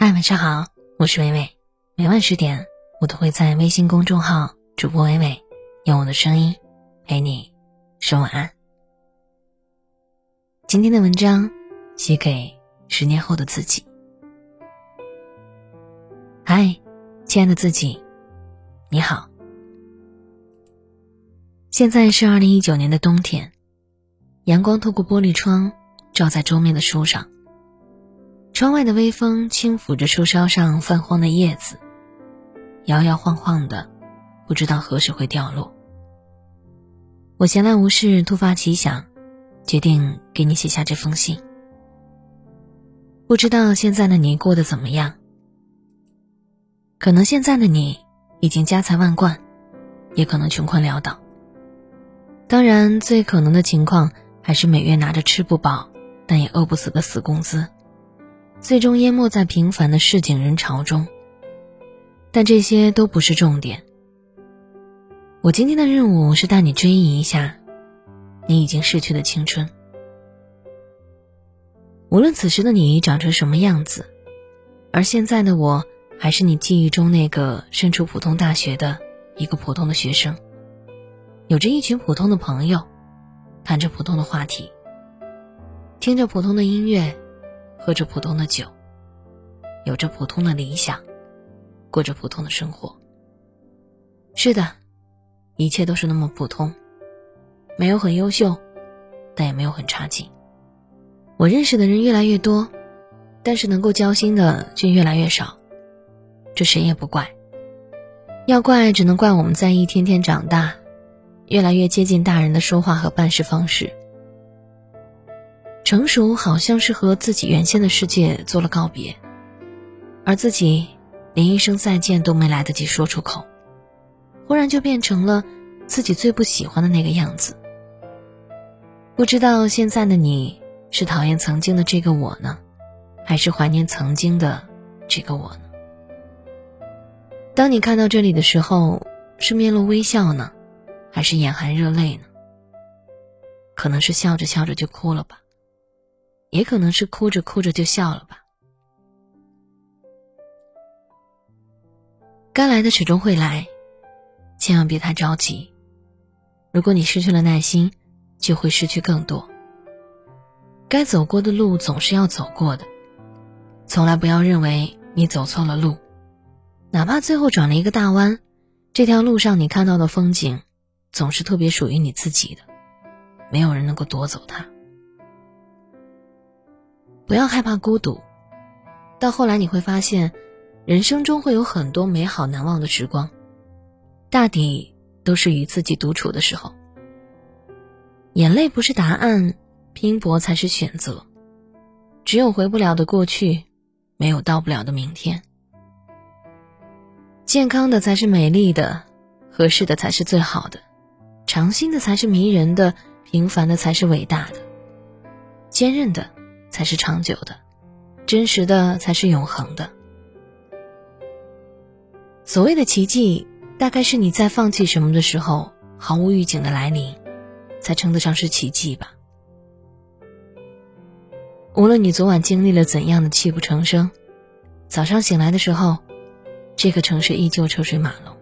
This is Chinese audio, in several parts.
嗨，晚上好，我是微微。每晚十点，我都会在微信公众号“主播微微”用我的声音陪你说晚安。今天的文章写给十年后的自己。嗨，亲爱的自己，你好。现在是二零一九年的冬天，阳光透过玻璃窗照在桌面的书上。窗外的微风轻抚着树梢上泛黄的叶子，摇摇晃晃的，不知道何时会掉落。我闲来无事，突发奇想，决定给你写下这封信。不知道现在的你过得怎么样？可能现在的你已经家财万贯，也可能穷困潦倒。当然，最可能的情况还是每月拿着吃不饱，但也饿不死的死工资。最终淹没在平凡的市井人潮中。但这些都不是重点。我今天的任务是带你追忆一下，你已经逝去的青春。无论此时的你长成什么样子，而现在的我还是你记忆中那个身处普通大学的一个普通的学生，有着一群普通的朋友，谈着普通的话题，听着普通的音乐。喝着普通的酒，有着普通的理想，过着普通的生活。是的，一切都是那么普通，没有很优秀，但也没有很差劲。我认识的人越来越多，但是能够交心的却越来越少，这谁也不怪。要怪，只能怪我们在一天天长大，越来越接近大人的说话和办事方式。成熟好像是和自己原先的世界做了告别，而自己连一声再见都没来得及说出口，忽然就变成了自己最不喜欢的那个样子。不知道现在的你是讨厌曾经的这个我呢，还是怀念曾经的这个我呢？当你看到这里的时候，是面露微笑呢，还是眼含热泪呢？可能是笑着笑着就哭了吧。也可能是哭着哭着就笑了吧。该来的始终会来，千万别太着急。如果你失去了耐心，就会失去更多。该走过的路总是要走过的，从来不要认为你走错了路，哪怕最后转了一个大弯，这条路上你看到的风景，总是特别属于你自己的，没有人能够夺走它。不要害怕孤独，到后来你会发现，人生中会有很多美好难忘的时光，大抵都是与自己独处的时候。眼泪不是答案，拼搏才是选择。只有回不了的过去，没有到不了的明天。健康的才是美丽的，合适的才是最好的，长新的才是迷人的，平凡的才是伟大的，坚韧的。才是长久的，真实的才是永恒的。所谓的奇迹，大概是你在放弃什么的时候，毫无预警的来临，才称得上是奇迹吧。无论你昨晚经历了怎样的泣不成声，早上醒来的时候，这个城市依旧车水马龙。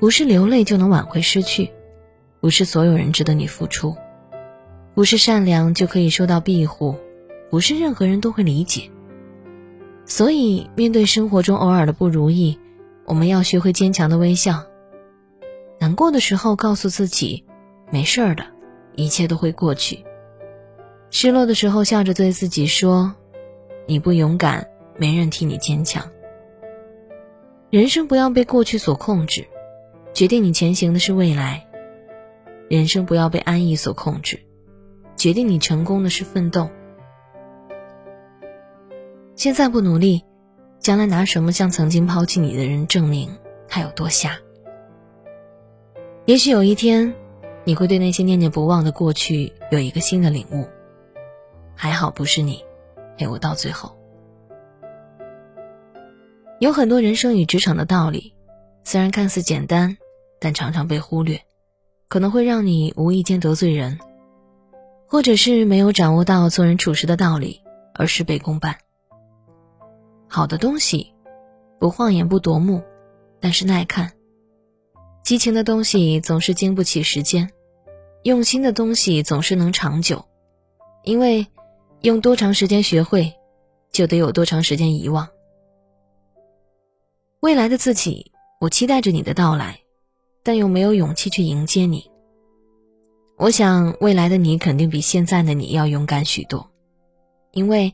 不是流泪就能挽回失去，不是所有人值得你付出。不是善良就可以受到庇护，不是任何人都会理解。所以，面对生活中偶尔的不如意，我们要学会坚强的微笑。难过的时候，告诉自己没事儿的，一切都会过去。失落的时候，笑着对自己说：“你不勇敢，没人替你坚强。”人生不要被过去所控制，决定你前行的是未来。人生不要被安逸所控制。决定你成功的是奋斗。现在不努力，将来拿什么向曾经抛弃你的人证明他有多瞎？也许有一天，你会对那些念念不忘的过去有一个新的领悟。还好不是你，陪我到最后。有很多人生与职场的道理，虽然看似简单，但常常被忽略，可能会让你无意间得罪人。或者是没有掌握到做人处事的道理，而事倍功半。好的东西，不晃眼不夺目，但是耐看；激情的东西总是经不起时间，用心的东西总是能长久。因为用多长时间学会，就得有多长时间遗忘。未来的自己，我期待着你的到来，但又没有勇气去迎接你。我想，未来的你肯定比现在的你要勇敢许多，因为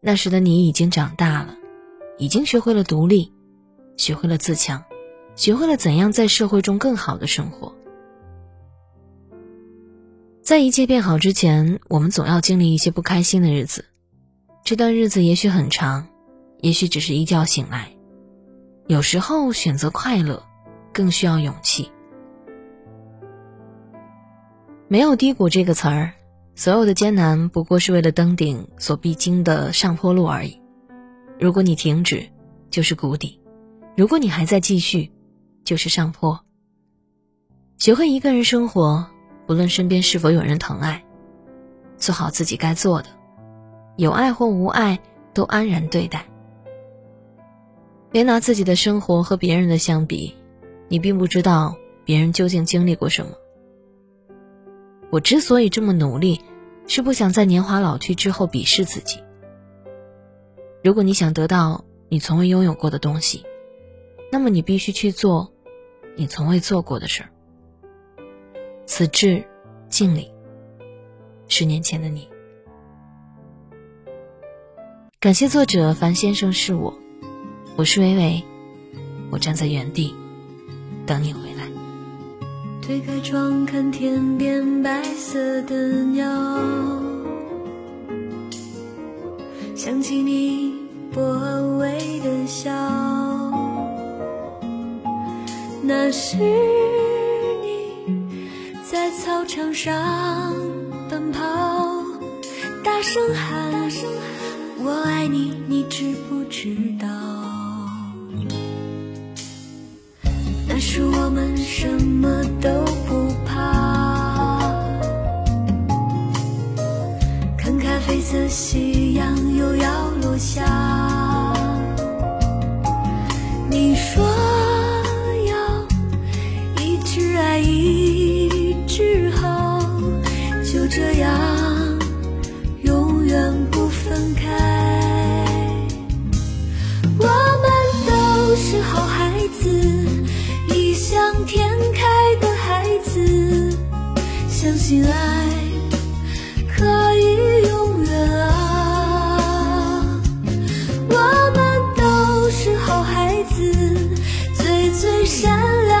那时的你已经长大了，已经学会了独立，学会了自强，学会了怎样在社会中更好的生活。在一切变好之前，我们总要经历一些不开心的日子，这段日子也许很长，也许只是一觉醒来。有时候选择快乐，更需要勇气。没有低谷这个词儿，所有的艰难不过是为了登顶所必经的上坡路而已。如果你停止，就是谷底；如果你还在继续，就是上坡。学会一个人生活，不论身边是否有人疼爱，做好自己该做的，有爱或无爱都安然对待。别拿自己的生活和别人的相比，你并不知道别人究竟经历过什么。我之所以这么努力，是不想在年华老去之后鄙视自己。如果你想得到你从未拥有过的东西，那么你必须去做你从未做过的事儿。此致敬礼。十年前的你。感谢作者樊先生是我。我是微微，我站在原地等你回。推开窗看天边白色的鸟，想起你薄微的笑，那是你在操场上奔跑，大声喊我爱你，你知不知道？夕阳又要落下。你说要一直爱一直好，就这样永远不分开。我们都是好孩子。异想天开的孩子，相信爱孩子，最最善良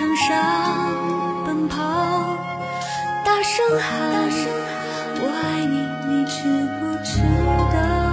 场上奔跑，大声喊我爱你，你知不知道？